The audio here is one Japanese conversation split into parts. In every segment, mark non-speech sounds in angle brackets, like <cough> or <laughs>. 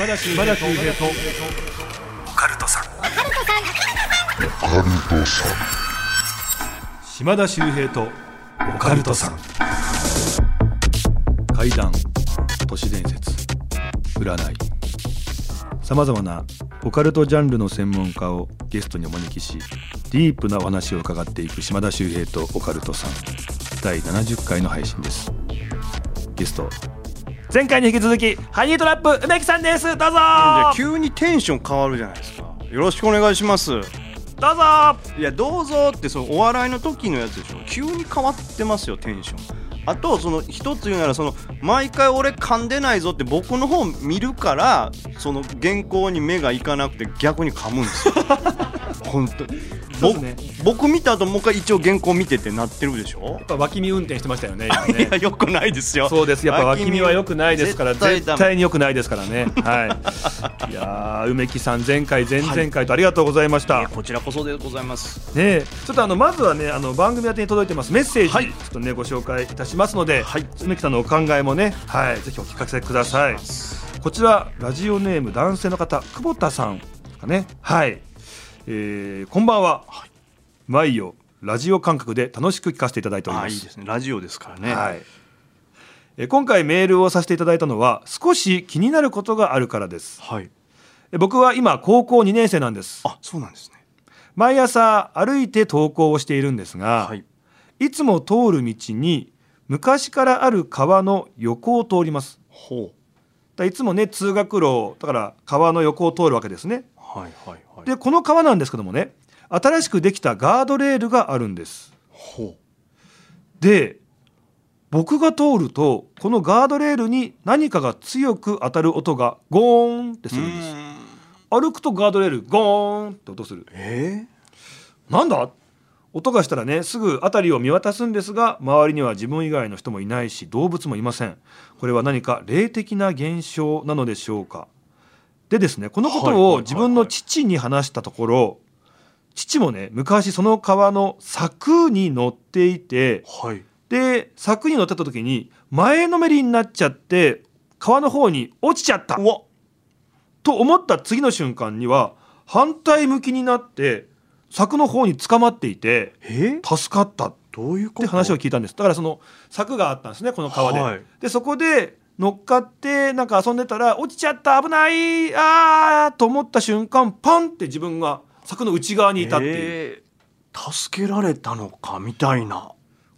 島田秀平とオカルトさん。島田秀平とオカルトさん。怪談都市伝説占い。さまざまなオカルトジャンルの専門家をゲストにお招きしディープなお話を伺っていく島田秀平とオカルトさん。第70回の配信です。ゲスト前回に引き続きハニートラップ梅木さんです。どうぞ。じゃあ急にテンション変わるじゃないですか。よろしくお願いします。どうぞ。いやどうぞってそのお笑いの時のやつでしょ。急に変わってますよテンション。あとその一つ言うならその毎回俺噛んでないぞって僕の方見るからその原稿に目がいかなくて逆に噛むんですよ <laughs> 本当そうですね。僕見た後もう一回一応原稿見てってなってるでしょ？やっぱ脇見運転してましたよね今 <laughs> いねやよくないですよ。そうです。やっぱ脇見は良くないですから絶対に良くないですからね。<laughs> はい。いやー梅木さん前回前々回とありがとうございました、いやこちらこそでございます。ねえ。ちょっとあのまずはねあの番組宛てに届いてます。メッセージ、はい。ちょっとねご紹介いたしますので、はい。梅木さんのお考えもねはい。ぜひお聞かせください。こちらラジオネーム男性の方久保田さんかね。はい、えー、こんばんは、毎夜ラジオ感覚で楽しく聞かせていただいております。あいいですね。ラジオですからね。はい。えー今回メールをさせていただいたのは少し気になることがあるからです。はい。え僕は今高校2年生なんです。あそうなんですね。毎朝歩いて登校をしているんですが、はい。いつも通る道に昔からある川の横を通ります。ほう。だいつもね通学路だから川の横を通るわけですねはいはいはい。でこの川なんですけどもね新しくできたガードレールがあるんです。ほで僕が通るとこのガードレールに何かが強く当たる音がゴーンってうするんです。ん。歩くとガードレールゴーンって音する。えなんだ？音がしたらねすぐ辺りを見渡すんですが周りには自分以外の人もいないし動物もいません。これは何か霊的な現象なのでしょうか？でですねこのことを自分の父に話したところ父もね昔その川の柵に乗っていてー、はい。で柵に乗ってた時に前のめりになっちゃって川の方に落ちちゃった。と思った次の瞬間には反対向きになって柵の方に捕まっていてえ？助かった。っどういうこと？て話を聞いたんです。だからその柵があったんですねこの川で、はい。でそこで乗っかってなんか遊んでたら落ちちゃった危ないあーと思った瞬間パンって自分が柵の内側にいたっていう、えー助けられたのかみたいな。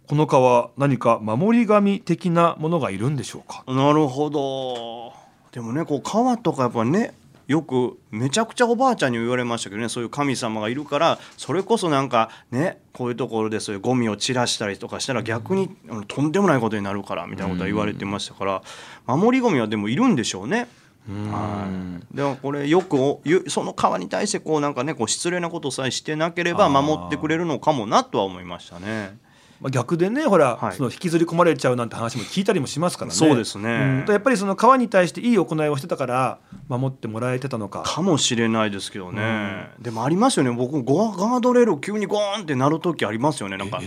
この川何か守り神的なものがいるんでしょうか？なるほど。でもねこう川とかやっぱねよくめちゃくちゃおばあちゃんに言われましたけどねそういう神様がいるからそれこそなんかねこういうところでそういうゴミを散らしたりとかしたら逆にとんでもないことになるからみたいなことは言われてましたから守りゴミはでもいるんでしょうね。はい、でもこれよくその川に対してこうなんかねこう失礼なことさえしてなければ守ってくれるのかもなとは思いましたね。まあ、逆でねほら、はい。その引きずり込まれちゃうなんて話も聞いたりもしますからね。そうですね。うん。やっぱりその川に対していい行いをしてたから守ってもらえてたのか。かもしれないですけどね、でもありますよね。僕ゴガードレール急にゴーンってなる時ありますよね。なんか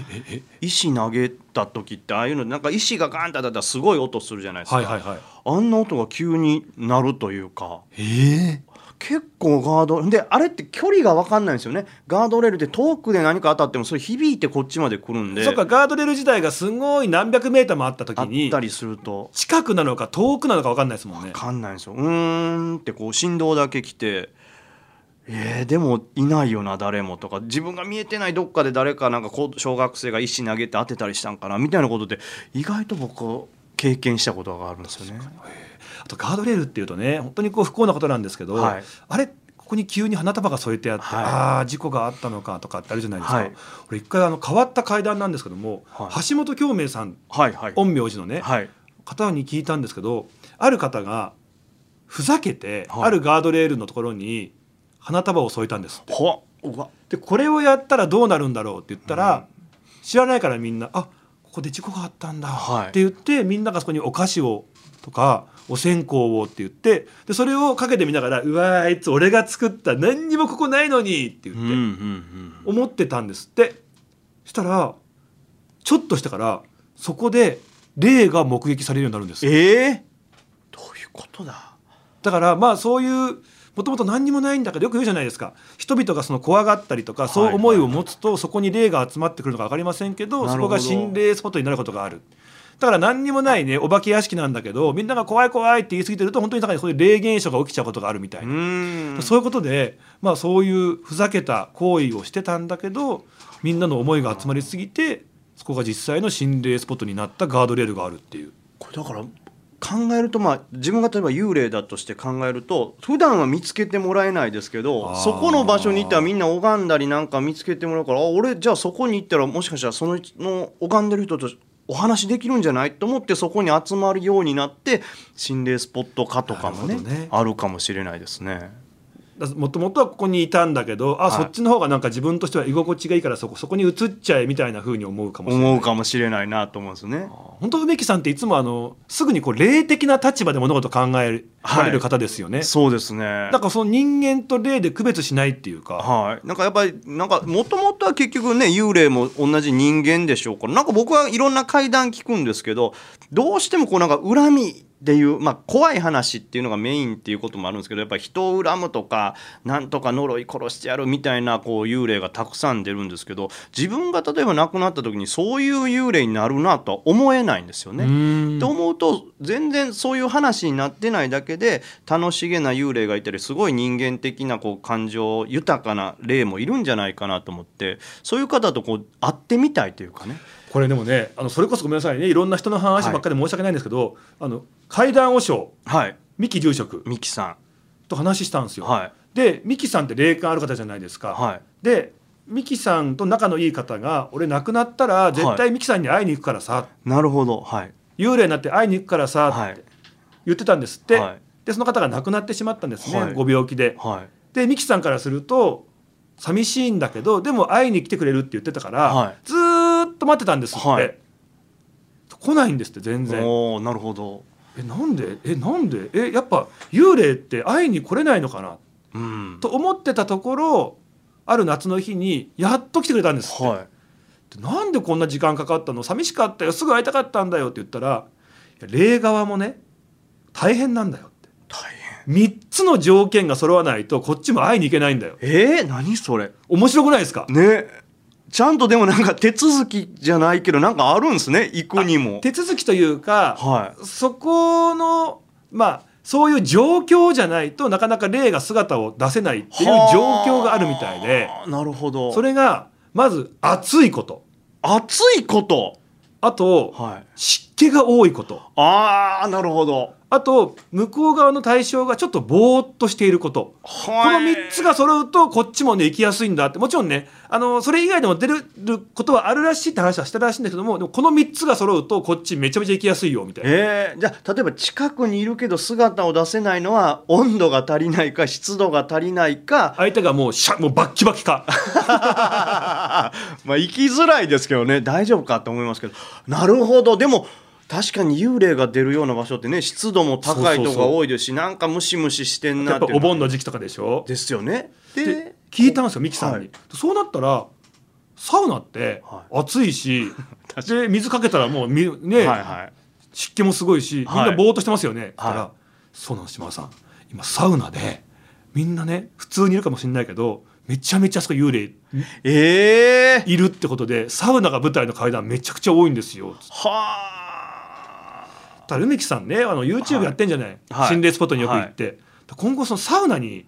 石投げた時ってああいうのなんか石がガーンって当たったらすごい音するじゃないですか、はいはいはい。あんな音が急になるというか。ええ結構ガードであれって距離が分かんないんですよね。ガードレールって遠くで何か当たってもそれ響いてこっちまで来るんで。そっかガードレール自体がすごい何百メーターもあった時あっにたりすると。近くなのか遠くなのか分かんないですもんね。分かんないんですよ。うーんってこう振動だけ来てえー、でもいないよな誰もとか。自分が見えてないどっかで誰かなんか小学生が石投げて当てたりしたんかなみたいなことって意外と僕経験したことがあるんですよね。あとガードレールっていうとね本当にこう不幸なことなんですけど、はい。あれここに急に花束が添えてあって、はい。ああ事故があったのかとかってあるじゃないですか、はい。俺一回あの変わった階段なんですけども、はい。橋本京明さんはいはい。陰陽師のね、はい。方に聞いたんですけどある方がふざけて、はい。あるガードレールのところに花束を添えたんですでこれをやったらどうなるんだろうって言ったら、知らないからみんな「あここで事故があったんだ」はい。って言ってみんながそこにお菓子をとかお線香をって言ってでそれをかけてみながら「うわあいつ俺が作った何にもここないのに」って言って、うんうんうん思ってたんですって。したらちょっとしてからそこで霊が目撃されるようになるんです。ええどういうことだ？だからまあそういうもともと何にもないんだけどよく言うじゃないですか。人々がその怖がったりとかそう思いを持つとそこに霊が集まってくるのか分かりませんけどそこが心霊スポットになることがある。だから何にもないねお化け屋敷なんだけどみんなが怖い怖いって言い過ぎてると本当に中にそういう霊現象が起きちゃうことがあるみたいうな、そういうことで、まあ、そういうふざけた行為をしてたんだけどみんなの思いが集まりすぎてそこが実際の心霊スポットになったガードレールがあるっていう。これだから考えるとまあ自分が例えば幽霊だとして考えると普段は見つけてもらえないですけどそこの場所に行ったらみんな拝んだりなんか見つけてもらうからあ俺じゃあそこに行ったらもしかしたらそのの拝んでる人とお話できるんじゃないと思ってそこに集まるようになって心霊スポット化とかもねねあるかもしれないですね。もともとはここにいたんだけどあ、はい。そっちの方がなんか自分としては居心地がいいからそこそこに移っちゃえみたいな風に思うかもしれない。思うかもしれないなと思うんですね。本当梅木さんっていつもあのすぐにこう霊的な立場で物事を考えられる方ですよね、そうですね。なんかその人間と霊で区別しないっていうか、はい、なんかやっぱりなんかもともとは結局ね幽霊も同じ人間でしょうからなんか僕はいろんな怪談聞くんですけどどうしてもこうなんか恨みっていう、まあ、怖い話っていうのがメインっていうこともあるんですけどやっぱり人を恨むとかなんとか呪い殺してやるみたいなこう幽霊がたくさん出るんですけど自分が例えば亡くなった時にそういう幽霊になるなとは思えないんですよね。うーんって思うと全然そういう話になってないだけで楽しげな幽霊がいたりすごい人間的なこう感情豊かな霊もいるんじゃないかなと思ってそういう方とこう会ってみたいというかねこれでもねあのそれこそごめんなさいね。いろんな人の話ばっかりで申し訳ないんですけど、あの階段和尚はい。三木住職ミキさと話したんですよ、んはい。で三木さんって霊感ある方じゃないですか、はい。で三木さんと仲のいい方が俺亡くなったら絶対三木さんに会いに行くからさ、なるほど。はい。幽霊になって会いに行くからさはい。って言ってたんですって、はい。でその方が亡くなってしまったんですね、はい。ご病気で。はい。で三木さんからすると寂しいんだけどでも会いに来てくれるって言ってたから、はい。ずーっと待ってたんですって、はい。来ないんですって全然。おーなるほど。えなんで？えなんで？えやっぱ幽霊って会いに来れないのかな？うん。と思ってたところある夏の日にやっと来てくれたんですって、はい。でなんでこんな時間かかったの？寂しかったよ。すぐ会いたかったんだよ。って言ったら霊側もね大変なんだよって。大変。3つの条件が揃わないとこっちも会いに行けないんだよ。えー、何それ？面白くないですか？ねちゃんとでもなんか手続きじゃないけどなんかあるんですね？行くにも。手続きというか、はい。そこのまあそういう状況じゃないとなかなか霊が姿を出せないっていう状況があるみたいで。はあなるほど。それがまず暑いこと。暑いこと？あとはい。湿気が多いこと。ああなるほどあと向こう側の対象がちょっとぼーっとしていること。ここの3つが揃うとこっちもね行きやすいんだって。もちろんねあのそれ以外でも出ることはあるらしいって話はしたらしいんだけどもでもこの3つが揃うとこっちめちゃめちゃ行きやすいよみたいな。えー、じゃあ例えば近くにいるけど姿を出せないのは温度が足りないか湿度が足りないか。相手がもうシャもうバッキバキか。<laughs> まあ行きづらいですけどね大丈夫かと思いますけど。なるほど。でも確かに幽霊が出るような場所ってね湿度も高いとこが多いですしなんかムシムシしてんなやってぱお盆の時期とかでしょ？ですよね。でで聞いたんですよミキさんに、はい。そうなったらサウナっては暑いし、<laughs> 確で水かけたらもうみね、はいはい。湿気もすごいしみんはい。なぼーっとしてますよね、だから、はいそうなんです島田さん。今サウナでみんなね普通にいるかもしれないけどめちゃめちゃあそこ幽霊ええー、いるってことでサウナが舞台の階段めちゃくちゃ多いんですよ。はあだ梅木さんねあの YouTube やってんじゃない、はい。心霊スポットによく行って、今後そのサウナに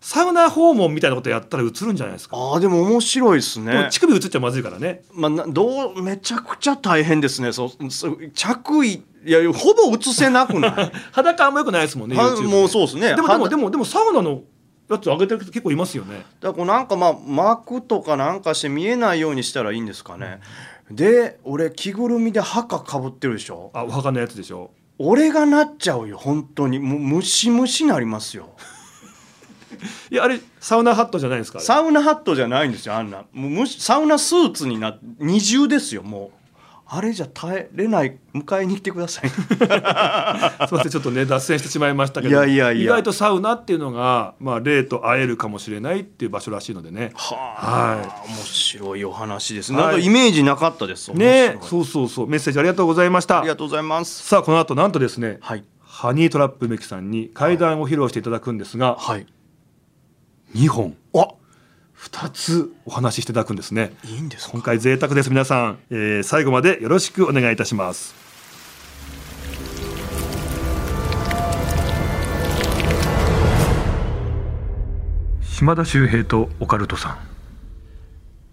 サウナ訪問みたいなことやったら映るんじゃないですか、あーでも面白いですね。乳首映っちゃまずいからね。まあ、などうめちゃくちゃ大変ですね。そうそう着衣いやほぼ映せなくない？<laughs> 裸あんまよくないですもんねもうそうですね。でもでも肌でもでもサウナのやつ上げてる人結構いますよね。だからこうなんかまあ膜とかなんかして見えないようにしたらいいんですかね、で俺着ぐるみで墓かぶってるでしょ？あお墓のやつでしょ。俺がなっちゃうよ本当に。もうムシムシなりますよ。<laughs> いやあれサウナハットじゃないですか？あれ。サウナハットじゃないんですよあんな。もうむしサウナスーツにな二重ですよもうあれじゃ耐えれない迎えに来てください。すみませんちょっとね脱線してしまいましたけどいやいやいや。意外とサウナっていうのが、まあ、霊と会えるかもしれないっていう場所らしいのでね。はあ、面白いお話です、はい。なんかイメージなかったです。面ねそうそうそう。メッセージありがとうございました。ありがとうございます。さあこの後なんとですねはい。ハニートラップ梅木さんに階段を披露していただくんですが、はい。2本。あ2つお話ししていただくんですね。いいんですか？今回贅沢です皆さん、えー最後までよろしくお願いいたします。島田秀平とオカルトさん。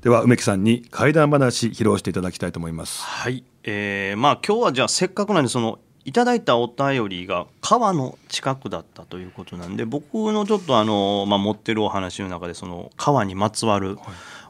では梅木さんに怪談話披露していただきたいと思います。はい、えーまあ今日はじゃあせっかくなんでそのいただいたお便りが川の近くだったということなんで僕のちょっとあの、まあ、持ってるお話の中でその川にまつわる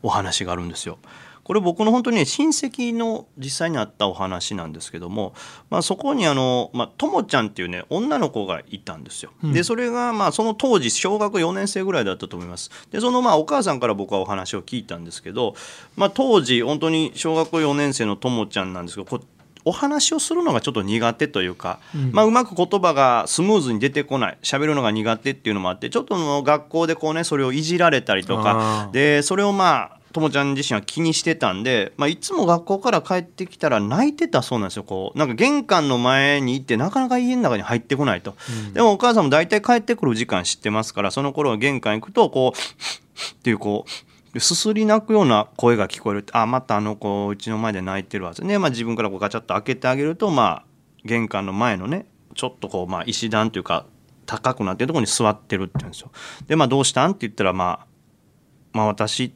お話があるんですよ。これ僕の本当にね親戚の実際にあったお話なんですけども、まあ、そこにあの、まあ、ともちゃんっていうね女の子がいたんですよ。でそれがまあその当時小学4年生ぐらいだったと思います。でそのまあお母さんから僕はお話を聞いたんですけど、まあ、当時本当に小学校4年生のともちゃんなんですけどこお話をするのがちょっと苦手というか、まあ、うまく言葉がスムーズに出てこない。喋るのが苦手っていうのもあってちょっとの学校でこうねそれをいじられたりとあかーでそれをまあともちゃん自身は気にしてたんで、まあ、いつも学校から帰ってきたら泣いてたそうなんですよこう。なんか玄関の前に行ってなかなか家の中に入ってこないと、でもお母さんも大体帰ってくる時間知ってますからその頃は玄関行くとこうっていうこうすすり泣くような声が聞こえる。あまたあの子うちの前で泣いてるわ。ね、まあ、自分からこうガチャッと開けてあげるとまあ玄関の前のねちょっとこうまあ石段というか高くなってるところに座ってるって言うんですよ。でまあどうしたんって言ったらまあまあ私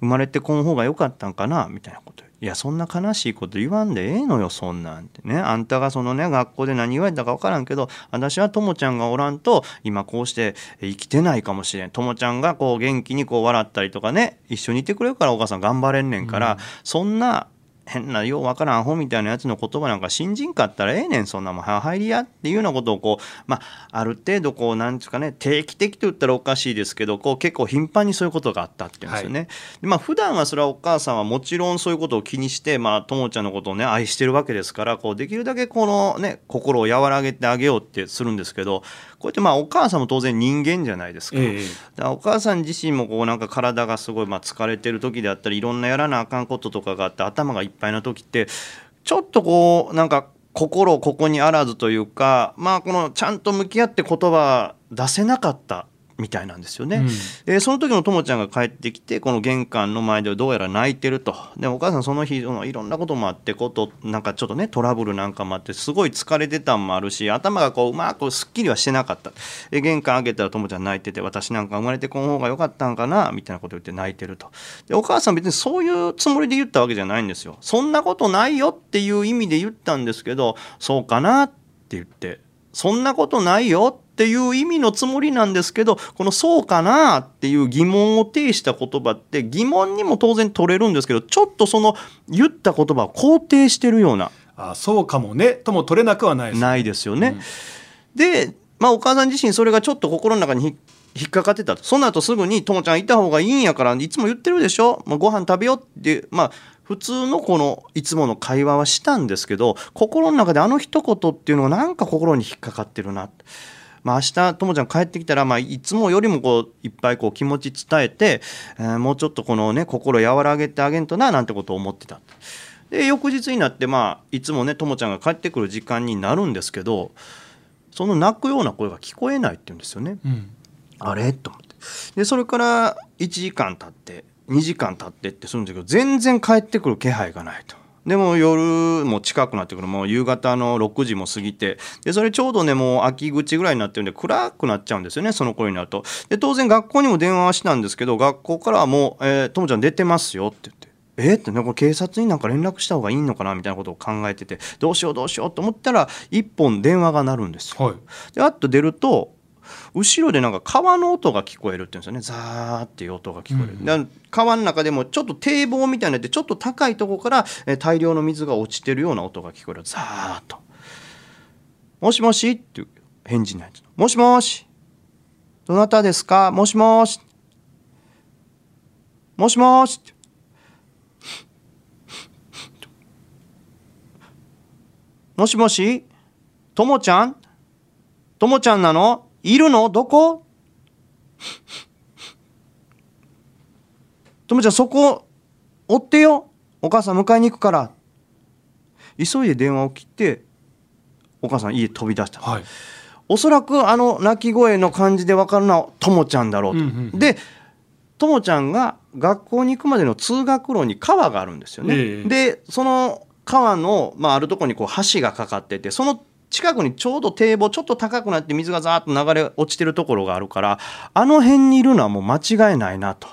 生まれてこん方が良かったんかなみたいなこと。いやそんな悲しいこと言わんでええのよそんなんってね。あんたがそのね学校で何言われたか分からんけど私はともちゃんがおらんと今こうして生きてないかもしれん。ともちゃんがこう元気にこう笑ったりとかね一緒にいてくれるからお母さん頑張れんねんから、そんな変なようわからんアホみたいなやつの言葉なんか信じんかったらええねんそんなもんは入りやっていうようなことをこうまあある程度こうなんていうかね定期的と言ったらおかしいですけどこう結構頻繁にそういうことがあったっていうんですよね。でまあ普段はそれはお母さんはもちろんそういうことを気にしてまあともちゃんのことをね愛してるわけですからこうできるだけこのね心を和らげてあげようってするんですけどこうやってまあお母さんも当然人間じゃないですか。ええお母さん自身もこうなんか体がすごいまあ疲れてる時であったりいろんなやらなあかんこととかがあって頭がいっぱいな時ってちょっとこうなんか心ここにあらずというかまあこのちゃんと向き合って言葉出せなかったみたいなんですよね。でその時のともちゃんが帰ってきてこの玄関の前でどうやら泣いてると。でお母さんその日そのいろんなこともあってことなんかちょっとねトラブルなんかもあってすごい疲れてたんもあるし頭がこううまくすっきりはしてなかった。で玄関開けたらともちゃん泣いてて私なんか生まれてこん方が良かったんかなみたいなこと言って泣いてると。でお母さん別にそういうつもりで言ったわけじゃないんですよ。そんなことないよっていう意味で言ったんですけどそうかなって言って。そんなことないよっていう意味のつもりなんですけどこの「そうかな?」っていう疑問を呈した言葉って疑問にも当然取れるんですけどちょっとその言った言葉を肯定してるようなあそうかもねとも取れなくはないですないですよね。で、まあ、お母さん自身それがちょっと心の中にひ引っかかってたとその後すぐに「ともちゃんいた方がいいんやからいつも言ってるでしょ、まあ、ご飯食べよう」ってまあ普通のこのいつもの会話はしたんですけど心の中であの一言っていうのがなんか心に引っかかってるなって。まあ、明日ともちゃん帰ってきたら、まあ、いつもよりもこういっぱいこう気持ち伝えて、えーもうちょっとこのね心和らげてあげんとななんてことを思ってたで翌日になってまあいつもねともちゃんが帰ってくる時間になるんですけどその泣くような声が聞こえないって言うんですよね。うんあれ？と思ってでそれから1時間経って2時間経ってってするんですけど全然帰ってくる気配がないと。でも夜も近くなってくる。もう夕方の6時も過ぎて。でそれちょうどねもう秋口ぐらいになってるんで暗くなっちゃうんですよねその頃になると。で当然学校にも電話はしたんですけど学校からはもう「えーともちゃん出てますよ」って言って。えってなんか警察になんか連絡した方がいいのかなみたいなことを考えてて。どうしようどうしようと思ったら一本電話が鳴るんですよ。はい。であっと出ると後ろでなんか川の音が聞こえるって言うんですよね。ザーっていう音が聞こえる、で川の中でもちょっと堤防みたいになってちょっと高いところからえー大量の水が落ちてるような音が聞こえる。ザーッと「もしもし?」っていう返事ないもしもし。どなたですか？もしもし。もしもし。もしもし。ともちゃん？ともちゃんなの？いるの？どこ？ともちゃんそこ追ってよ。お母さん迎えに行くから。急いで電話を切ってお母さん家飛び出した、はい。おそらくあの鳴き声の感じで分かるのはともちゃんだろうと。うんうんうん。でともちゃんが学校に行くまでの通学路に川があるんですよね。ええ。でその川の、まあ、あるところにこう橋がかかっててその近くにちょうど堤防ちょっと高くなって水がザーッと流れ落ちてるところがあるからあの辺にいるのはもう間違いないなと。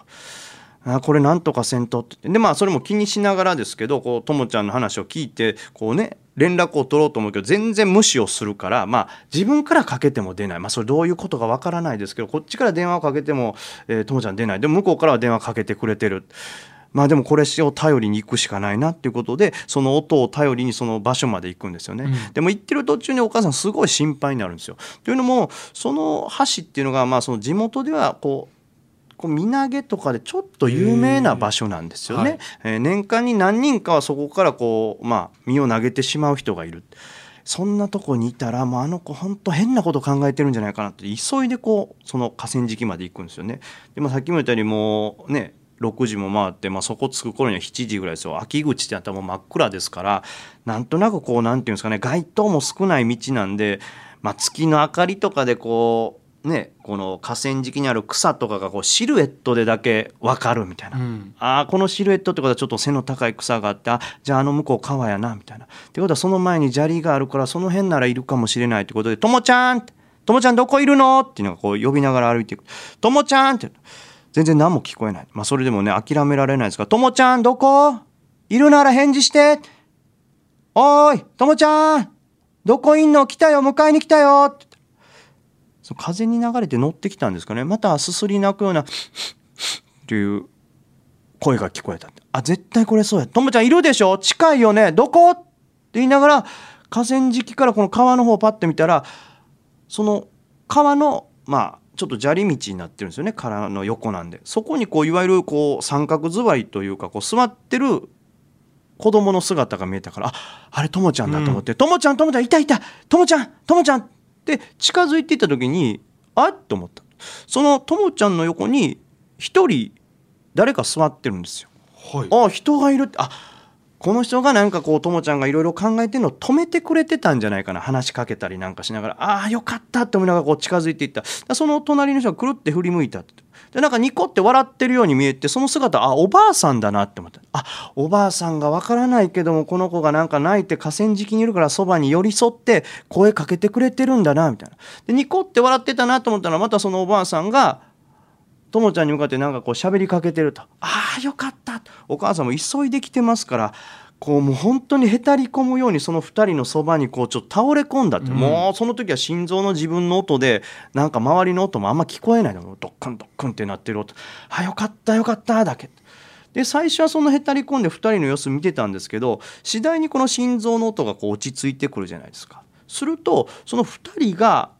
これなんとかせんとってでまあそれも気にしながらですけどこうともちゃんの話を聞いてこうね連絡を取ろうと思うけど全然無視をするからまあ自分からかけても出ないまあそれどういうことかわからないですけどこっちから電話をかけてもえーともちゃん出ないで向こうからは電話かけてくれてる。まあでもこれを頼りに行くしかないなっていうことでその音を頼りにその場所まで行くんですよね、うんでも行ってる途中にお母さんすごい心配になるんですよ。というのもその橋っていうのがまあその地元ではこうこう身投げとかでちょっと有名な場所なんですよね。えー年間に何人かはそこからこうまあ身を投げてしまう人がいる。そんなとこにいたらもうあの子本当変なこと考えてるんじゃないかなって急いでこうその河川敷まで行くんですよね。でまあさっきも言ったようにもうね6時も回って、まあ、そこ着く頃には7時ぐらいですよ秋口ってなったらもう真っ暗ですからなんとなくこうなんていうんですかね街灯も少ない道なんで、まあ、月の明かりとかでこうねこの河川敷にある草とかがこうシルエットでだけ分かるみたいな。うんああこのシルエットってことはちょっと背の高い草があってあじゃああの向こう川やなみたいな。ってことはその前に砂利があるからその辺ならいるかもしれないってことで「ともちゃん!」って「ともちゃんどこいるの?」っていうのがこう呼びながら歩いていく「ともちゃん!」って全然何も聞こえない。まあそれでもね諦められないですから「ともちゃんどこいるなら返事して!」おーいともちゃんどこいんの？来たよ迎えに来たよってその風に流れて乗ってきたんですかね。またすすり泣くようなっていう声が聞こえたあ絶対これそうやともちゃんいるでしょ？近いよね。どこ？って言いながら河川敷からこの川の方をパッて見たらその川のまあちょっと砂利道になってるんですよね。川の横なんで。そこにこういわゆるこう三角座りというかこう座ってる子供の姿が見えたからああれともちゃんだと思って「ともちゃんともちゃんいたいたともちゃんともちゃん」って近づいていった時にあっと思った。そのともちゃんの横に一人誰か座ってるんですよ。はい。あ人がいるってあこの人がなんかこうともちゃんがいろいろ考えてるのを止めてくれてたんじゃないかな。話しかけたりなんかしながらああよかったって思いながらこう近づいていった。その隣の人がくるって振り向いたって。でなんかニコって笑ってるように見えてその姿あおばあさんだなって思った。あおばあさんがわからないけどもこの子がなんか泣いて河川敷にいるからそばに寄り添って声かけてくれてるんだなみたいな。でニコって笑ってたなと思ったらまたそのおばあさんがともちゃんに向かってなんかこう喋りかけてると「ああよかった」お母さんも急いできてますからこうもう本当にへたり込むようにその2人のそばにこうちょっと倒れ込んだって、うん。もうその時は心臓の自分の音でなんか周りの音もあんま聞こえないのドックンドックンってなってる音「あよかったよかった」だけ。で最初はそのへたり込んで2人の様子見てたんですけど次第にこの心臓の音がこう落ち着いてくるじゃないですか。するとその2人が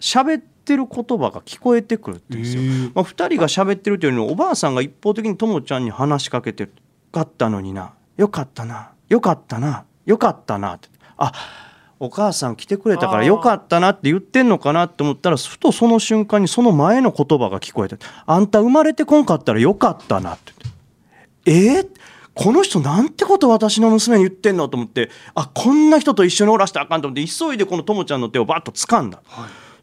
喋ってる言葉が聞こえてくるってんですよ。まあ、2人が喋ってるというよりもおばあさんが一方的にともちゃんに話しかけてる「よかったのにな。よかったな。よかったな。よかったな」って。あお母さん来てくれたからよかったな。って言ってんのかなって思ったらふとその瞬間にその前の言葉が聞こえて「あんた生まれてこんかったらよかったな」って。言って「えー？この人なんてこと私の娘に言ってんの？と思ってあこんな人と一緒におらしたらあかんと思って急いでこのともちゃんの手をバッと掴んだ。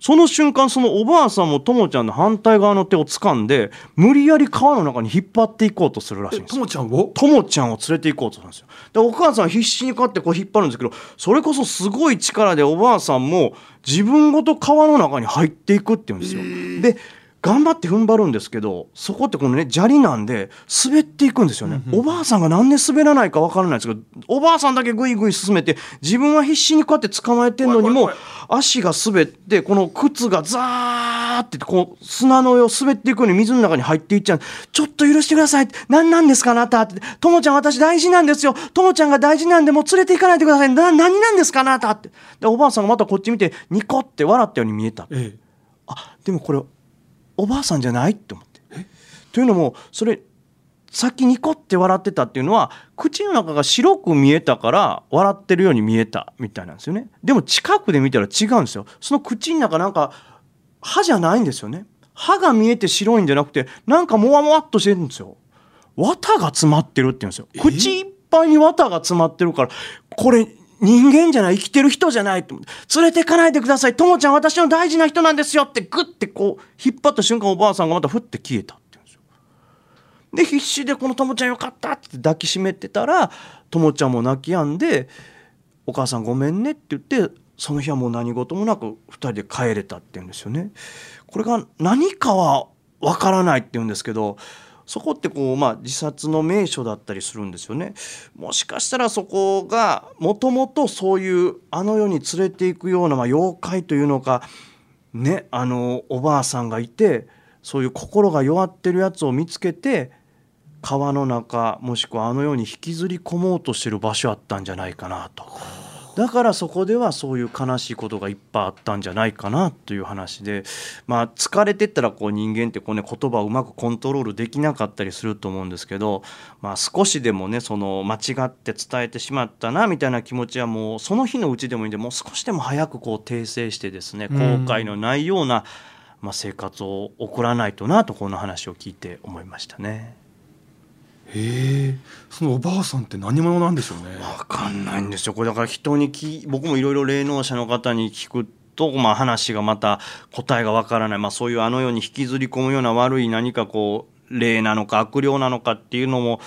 その瞬間そのおばあさんもともちゃんの反対側の手を掴んで無理やり川の中に引っ張っていこうとするらしいんですとよ。もちゃんを？ともちゃんを連れて行こうとするんですよ。でお母さんは必死にこうやってこう引っ張るんですけどそれこそすごい力でおばあさんも自分ごと川の中に入っていくって言うんですよ。で頑張って踏ん張るんですけどそこってこのね砂利なんで滑っていくんですよね、おばあさんがなんで滑らないかわからないですけどおばあさんだけグイグイ進めて自分は必死にこうやって捕まえてんのにも足が滑ってこの靴がザーってこう砂の上を滑っていくように水の中に入っていっちゃうちょっと許してくださいって何なんですかあなたって。ともちゃん私大事なんですよ。ともちゃんが大事なんでもう連れて行かないでください。な何なんですかあなたって。でおばあさんがまたこっち見てニコって笑ったように見えたえ。あでもこれおばあさんじゃない？って思って。というのもそれさっきニコって笑ってたっていうのは口の中が白く見えたから笑ってるように見えたみたいなんですよね。でも近くで見たら違うんですよ。その口の中なんか歯じゃないんですよね。歯が見えて白いんじゃなくてなんかもわもわっとしてるんですよ。綿が詰まってるって言うんですよ。口いっぱいに綿が詰まってるからこれ人間じゃない生きてる人じゃないって連れてかないでください。ともちゃん私の大事な人なんですよってグッてこう引っ張った瞬間おばあさんがまたふって消えたって言うんですよ。で必死でこのともちゃんよかったって抱きしめてたらともちゃんも泣き止んで「お母さんごめんね」って言ってその日はもう何事もなく2人で帰れたって言うんですよね。これが何かはわからないって言うんですけどそこってこう、まあ、自殺の名所だったりするんですよね。もしかしたらそこがもともとそういうあの世に連れていくような、まあ、妖怪というのかねあのおばあさんがいてそういう心が弱ってるやつを見つけて川の中もしくはあの世に引きずり込もうとしてる場所あったんじゃないかなと。だからそこではそういう悲しいことがいっぱいあったんじゃないかなという話で、まあ、疲れてったらこう人間ってこう、ね、言葉をうまくコントロールできなかったりすると思うんですけど、まあ、少しでもねその間違って伝えてしまったなみたいな気持ちはもうその日のうちでもいいんでもう少しでも早くこう訂正してですね後悔のないような、まあ、生活を送らないとなとこの話を聞いて思いましたね。へえ。そのおばあさんって何者なんでしょうね。分かんないんですよ。これだから人にき僕もいろいろ霊能者の方に聞くと、まあ、話がまた答えが分からない、まあ、そういうあの世に引きずり込むような悪い何かこう霊なのか悪霊なのかっていうのも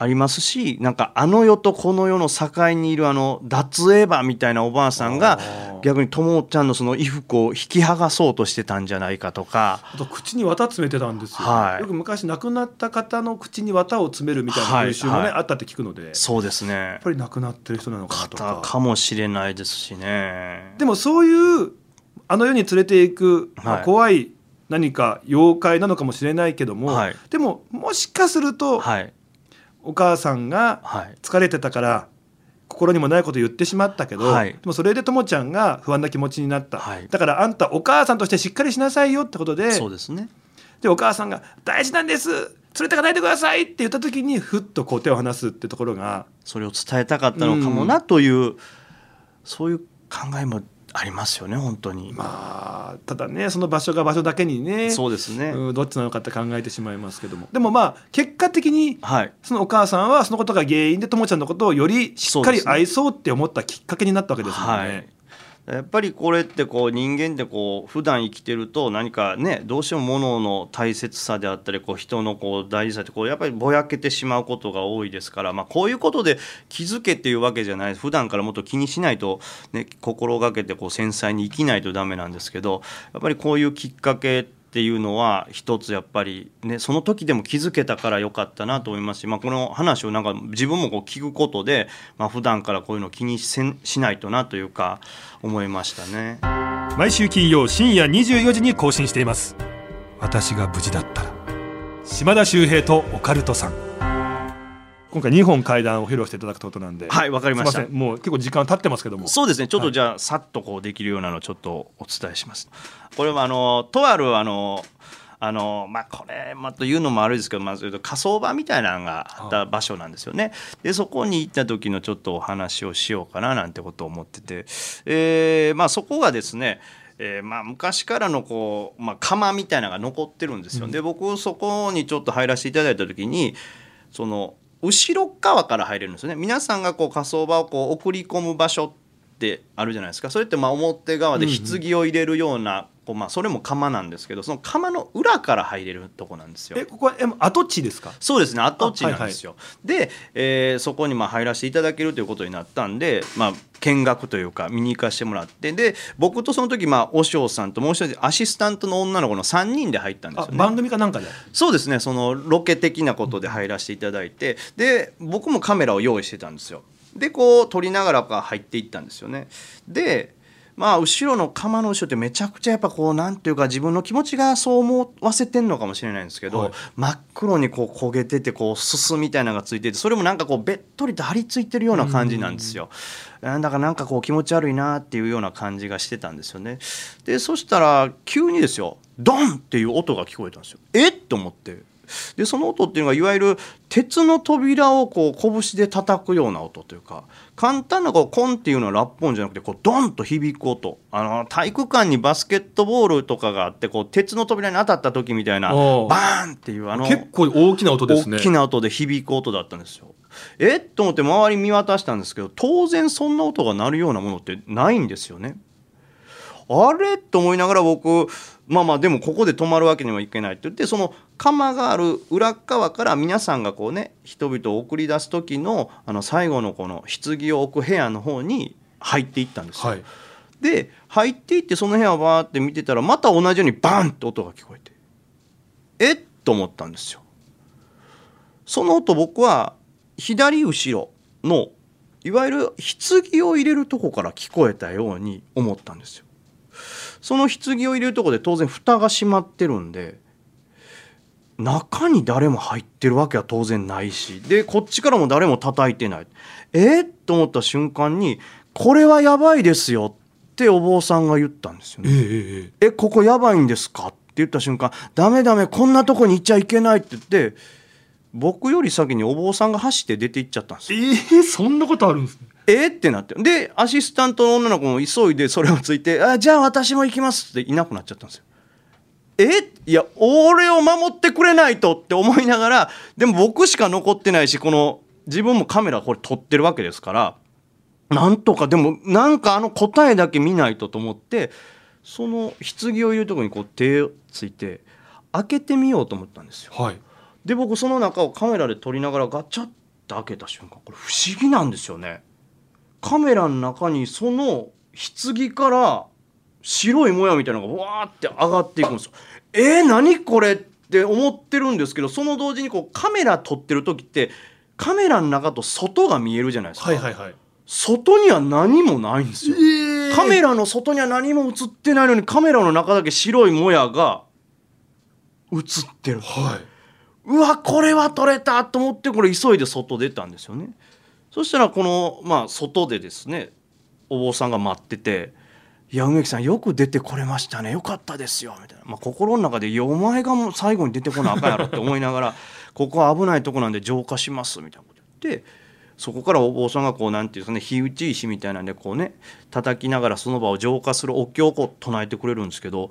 ありますしなんかあの世とこの世の境にいるあの脱エヴァみたいなおばあさんが逆にともちゃんのその衣服を引き剥がそうとしてたんじゃないかとか。あと口に綿詰めてたんですよ、はい、よく昔亡くなった方の口に綿を詰めるみたいな風習もね、はい。はい、あったって聞くので。そうですね。やっぱり亡くなってる人なのかなとか。かもしれないですしね。でもそういうあの世に連れていく、まあ、怖い何か妖怪なのかもしれないけども、でももしかすると、はいお母さんが疲れてたから、心にもないこと言ってしまったけど、はい、でもそれでともちゃんが不安な気持ちになった、はい、だからあんたお母さんとしてしっかりしなさいよってことでそうですね。でお母さんが「大事なんです。連れてかないでください」って言った時にふっとこう手を離すってところがそれを伝えたかったのかもなという、うん、そういう考えもありますよね本当に。まあただねその場所が場所だけにねそうですね、うん、どっちなのかって考えてしまいますけども。でもまあ結果的に、はい、そのお母さんはそのことが原因でともちゃんのことをよりしっかり愛そうって思ったきっかけになったわけですもんね。はいやっぱりこれってこう人間ってこう普段生きてると何かねどうしても物の大切さであったりこう人のこう大事さってこうやっぱりぼやけてしまうことが多いですから、まあ、こういうことで気づけっていうわけじゃない普段からもっと気にしないと、ね、心がけてこう繊細に生きないとダメなんですけどやっぱりこういうきっかけってっていうのは一つやっぱりねその時でも気づけたからよかったなと思いますし、まあ、この話をなんか自分もこう聞くことで、まあ普段からこういうの気にしないとなというか思いましたね。毎週金曜深夜24時に更新しています。私が無事だったら島田秀平とオカルトさん。今回2本階段を披露していただくことなんで。はいわかりました。もう結構時間経ってますけども。そうですねちょっとじゃあ、はい、さっとこうできるようなのをちょっとお伝えします。これはあのとあるあのあのまあこれまた言うのも悪いですけどまず言うと火葬場みたいなのがあった場所なんですよね。でそこに行った時のちょっとお話をしようかななんてことを思ってて、えー、まあそこがですねえー、まあ昔からのこう、まあ、窯みたいなのが残ってるんですよ。うん、で僕そこにちょっと入らせていただいた時にその後ろ側から入れるんですよね。皆さんがこう火葬場をこう送り込む場所ってあるじゃないですか。それってまあ表側で棺を入れるようなこうまあそれも釜なんですけどその釜の裏から入れるとこなんですよ。えここは跡地ですか？そうですね跡地なんですよ。はいはい、で、えー、そこにまあ入らせていただけるということになったんで、まあ、見学というか見に行かせてもらってで僕とその時まあ和尚さんともう一人アシスタントの女の子の3人で入ったんですよね。番組かなんかで？そうですねそのロケ的なことで入らせていただいてで僕もカメラを用意してたんですよ。でこう撮りながら入っていったんですよね。でまあ後ろの釜の後ろってめちゃくちゃやっぱこうなんていうか自分の気持ちがそう思わせてんのかもしれないんですけど、はい、真っ黒にこう焦げててこうすすみたいなのがついててそれもなんかこうべっとりと張り付いてるような感じなんですよ。だからなんかこう気持ち悪いなっていうような感じがしてたんですよね。でそしたら急にですよドンっていう音が聞こえたんですよ。えっ？と思ってでその音っていうのがいわゆる鉄の扉をこう拳で叩くような音というか簡単なこうコンっていうのはラップ音じゃなくてこうドンと響く音。あの体育館にバスケットボールとかがあってこう鉄の扉に当たった時みたいなバーンっていうあの結構大きな音ですね。大きな音で響く音だったんですよ。え？っと思って周り見渡したんですけど当然そんな音が鳴るようなものってないんですよね。あれ？と思いながら僕まあまあでもここで止まるわけにはいけないって言ってその釜がある裏側から皆さんがこうね人々を送り出す時のあの最後のこの棺を置く部屋の方に入っていったんですよ。はいで入っていってその部屋をバーって見てたらまた同じようにバンって音が聞こえてえっと思ったんですよ。その音僕は左後ろのいわゆる棺を入れるとこから聞こえたように思ったんですよ。その棺を入れるとこで当然蓋が閉まってるんで中に誰も入ってるわけは当然ないしでこっちからも誰も叩いてないえ？っと思った瞬間にこれはやばいですよってお坊さんが言ったんですよね。えええええここやばいんですか?」って言った瞬間「ダメダメこんなとこに行っちゃいけない」って言って僕より先にお坊さんが走って出て行っちゃったんですよ。ええそんなことあるんですねえってなってでアシスタントの女の子も急いでそれをついて「あじゃあ私も行きます」っていなくなっちゃったんですよ。え？いや俺を守ってくれないとって思いながらでも僕しか残ってないしこの自分もカメラこれ撮ってるわけですからなんとかでもなんかあの答えだけ見ないとと思ってその棺を入れるところにこう手をついて開けてみようと思ったんですよ。はいで僕その中をカメラで撮りながらガチャッと開けた瞬間これ不思議なんですよね。カメラの中にその棺から白いもやみたいなのがわーって上がっていくんですよ。えー、何これって思ってるんですけどその同時にこうカメラ撮ってる時ってカメラの中と外が見えるじゃないですか。はいはいはい外には何もないんですよ。カメラの外には何も映ってないのにカメラの中だけ白いもやが映ってる。はうわこれは撮れたと思ってこれ急いで外出たんですよねそしたらこのまあ外でですねお坊さんが待ってて「いや梅木さんよく出てこれましたね。よかったですよ」みたいな、まあ、心の中で「いやお前がもう最後に出てこなあかんやろ」って思いながら「<laughs> ここは危ないとこなんで浄化します」みたいなこと言ってそこからお坊さんがこうなんていうんですかね火打ち石みたいなんでこうね叩きながらその場を浄化するお経をこう唱えてくれるんですけど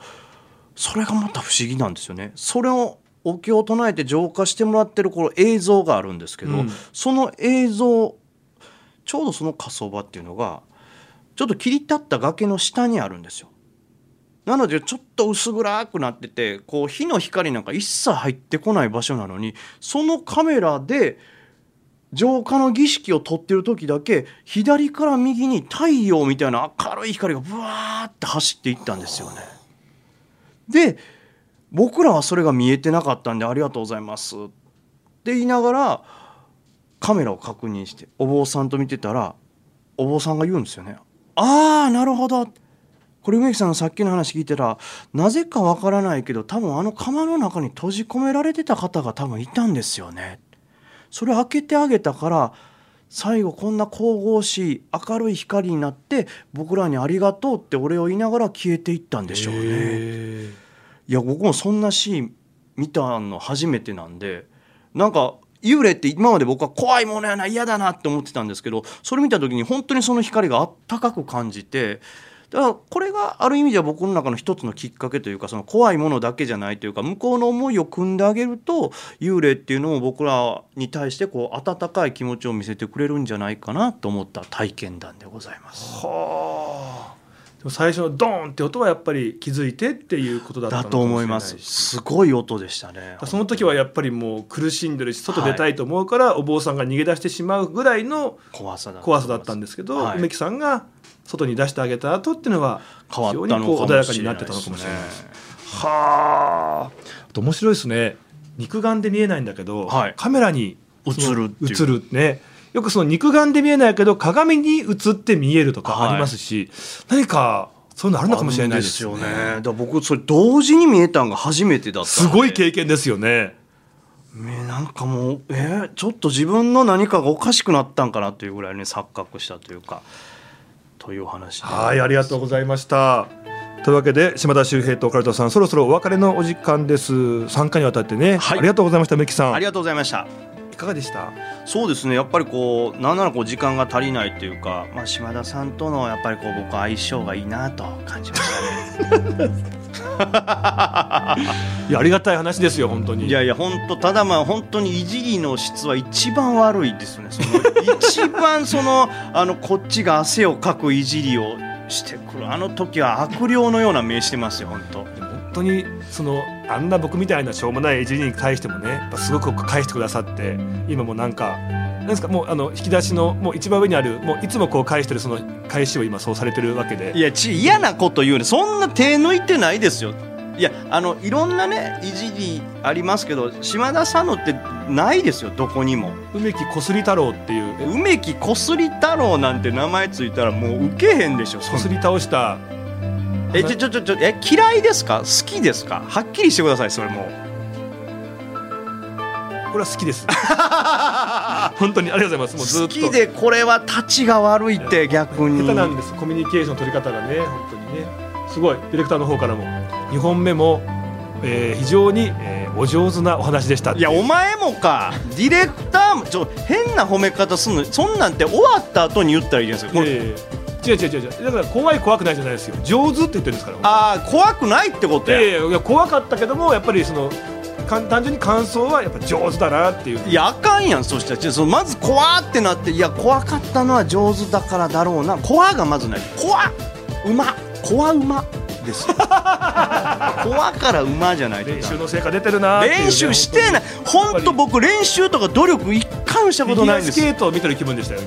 それがまた不思議なんですよね。それをお経を唱えて浄化してもらってるこの映像があるんですけど、うん。その映像ちょうどその火葬場っていうのがちょっと切り立った崖の下にあるんですよ。なのでちょっと薄暗くなっててこう火の光なんか一切入ってこない場所なのにそのカメラで浄化の儀式を撮ってる時だけ左から右に太陽みたいな明るい光がブワーって走っていったんですよね。で僕らはそれが見えてなかったんで「ありがとうございます」って言いながらカメラを確認してお坊さんと見てたらお坊さんが言うんですよね。ああなるほどこれ梅木さんのさっきの話聞いたらなぜかわからないけど多分あの釜の中に閉じ込められてた方が多分いたんですよね。それ開けてあげたから最後こんな神々しい明るい光になって僕らにありがとうってお礼を言いながら消えていったんでしょうね。へいや僕もそんなシーン見たの初めてなんでなんか幽霊って今まで僕は怖いものやな嫌だなって思ってたんですけどそれ見た時に本当にその光があったかく感じてだからこれがある意味では僕の中の一つのきっかけというかその怖いものだけじゃないというか向こうの思いを汲んであげると幽霊っていうのも僕らに対してこう温かい気持ちを見せてくれるんじゃないかなと思った体験談でございます。はあも最初のドーンって音はやっぱり気づいてっていうことだったと思います。すごい音でしたね。その時はやっぱりもう苦しんでるし外出たいと思うから、お坊さんが逃げ出してしまうぐらいの怖さだったんです。けど、はい。梅木さんが外に出してあげた後っていうのは非常にこう穏やかになってたのかもしれない。ですね。はあ。面白いですね。肉眼で見えないんだけど、はい。カメラに映る映るねよくその肉眼で見えないけど鏡に映って見えるとかありますし、何かそういうのあるのかもしれないですよね。ね。だ僕それ同時に見えたんが初めてだったんで。すごい経験ですよね。ねなんかもうえーちょっと自分の何かがおかしくなったんかなというぐらいね錯覚したというかというお話で。はいありがとうございました。というわけで島田秀平とオカルトさんそろそろお別れのお時間です。3回にわたってね、はい、ありがとうございましたメキさん。ありがとうございました。いかがでした？そうですね。やっぱりこうなんならこう時間が足りないっていうか、まあ、島田さんとのやっぱりこう僕相性がいいなと感じましたね。<laughs> いやありがたい話ですよ本当に。いやいや本当ただまあ本当にいじりの質は一番悪いですね。その一番その <laughs> あのこっちが汗をかくいじりをしてくる。あの時は悪霊のような目してますよ本当。本当にそのあんな僕みたいなしょうもないいじりに対してもねすごく返してくださって今もなんかなんですかもうあの引き出しのもう一番上にあるもういつもこう返してるその返しを今そうされてるわけで。いやち嫌なこと言うね。そんな手抜いてないですよ。いやあのいろんなねいじりありますけど島田さんのってないですよどこにも。梅木こすり太郎っていう。梅木こすり太郎なんて名前ついたらもうウケへんでしょこすり倒したえちょちょちょちょえ嫌いですか？好きですか？はっきりしてくださいそれも。これは好きです。<laughs> 本当にありがとうございます。もうずっと。好きでこれは立ちが悪いって逆に。下手なんです。コミュニケーションの取り方がね本当にね。すごいディレクターの方からも2本目も、えー、非常に、えー、お上手なお話でした。いやお前もか。ディレクターもちょ変な褒め方すんのそんなんて終わった後に言ったらいいじゃないですか、違う違う違う。だから怖い怖くないじゃないですよ。上手って言ってるんですからああ怖くないってことや。いや怖かったけどもやっぱりその単純に感想はやっぱ上手だなっていう。いやあかんやんそしたら。そのまず怖ってなっていや怖かったのは上手だからだろうな。怖がまずない。怖うま怖うまです <laughs> 怖から馬じゃない練習の成果出てるな、ね、練習してない。本当僕練習とか努力一貫したことないんです。スケートを見てる気分でしたよ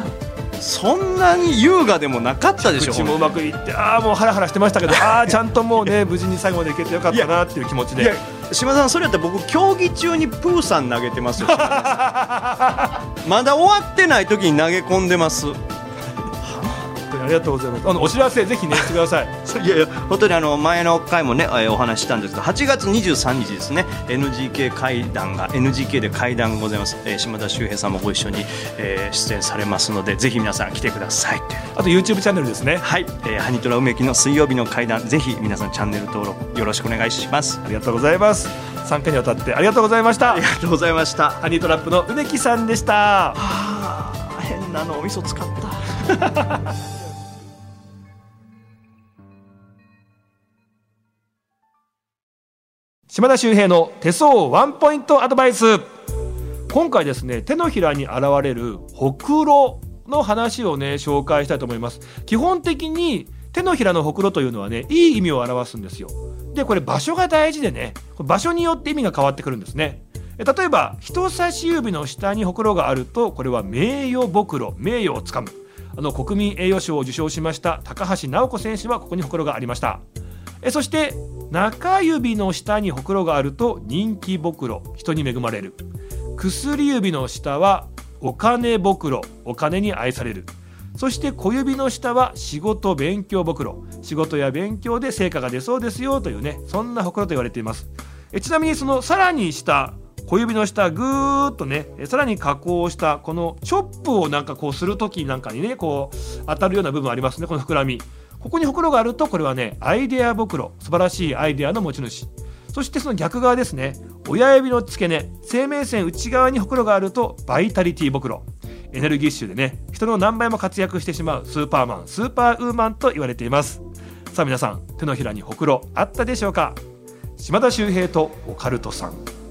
そんなに優雅でもなかったでしょ。口もうまくいってああもうハラハラしてましたけど <laughs> ああちゃんともうね無事に最後までいけてよかったなっていう気持ちで。島さんそれやったら僕競技中にプーさん投げてますよ。<laughs> まだ終わってない時に投げ込んでますありがとうございます。あのお知らせぜひねしてください。<laughs> いやいや本当にあの前の回もねお話したんですが8月23日ですね NGK 会談が NGK で会談がございます、えー、島田秀平さんもご一緒に、えー、出演されますのでぜひ皆さん来てください。あと YouTube チャンネルですね。はい、えー、ハニトラ梅木の水曜日の会談ぜひ皆さんチャンネル登録よろしくお願いします。ありがとうございます。3回にわたってありがとうございました。ありがとうございました。ハニートラップの梅木さんでした。はあ変なのお味噌使った <laughs> 島田秀平の手相ワンポイントアドバイス。今回ですね手のひらに現れるほくろの話をね紹介したいと思います。基本的に手のひらのほくろというのはねいい意味を表すんですよ。でこれ場所が大事でね場所によって意味が変わってくるんですね。例えば人差し指の下にほくろがあるとこれは名誉ぼくろ名誉をつかむ。あの国民栄誉賞を受賞しました高橋尚子選手はここにほくろがありました。えそして中指の下にほくろがあると人気ぼくろ人に恵まれる。薬指の下はお金ぼくろお金に愛される。そして小指の下は仕事勉強ぼくろ仕事や勉強で成果が出そうですよというねそんなほくろと言われています。えちなみにそのさらに下小指の下ぐーっとねさらに加工したこのチョップをなんかこうする時なんかにねこう当たるような部分ありますねこの膨らみ。ここにほくろがあるとこれはねアイデアぼくろ素晴らしいアイデアの持ち主。そしてその逆側ですね親指の付け根生命線内側にほくろがあるとバイタリティぼくろエネルギッシュでね人の何倍も活躍してしまうスーパーマンスーパーウーマンと言われています。さあ皆さん手のひらにほくろあったでしょうか？島田秀平とオカルトさん。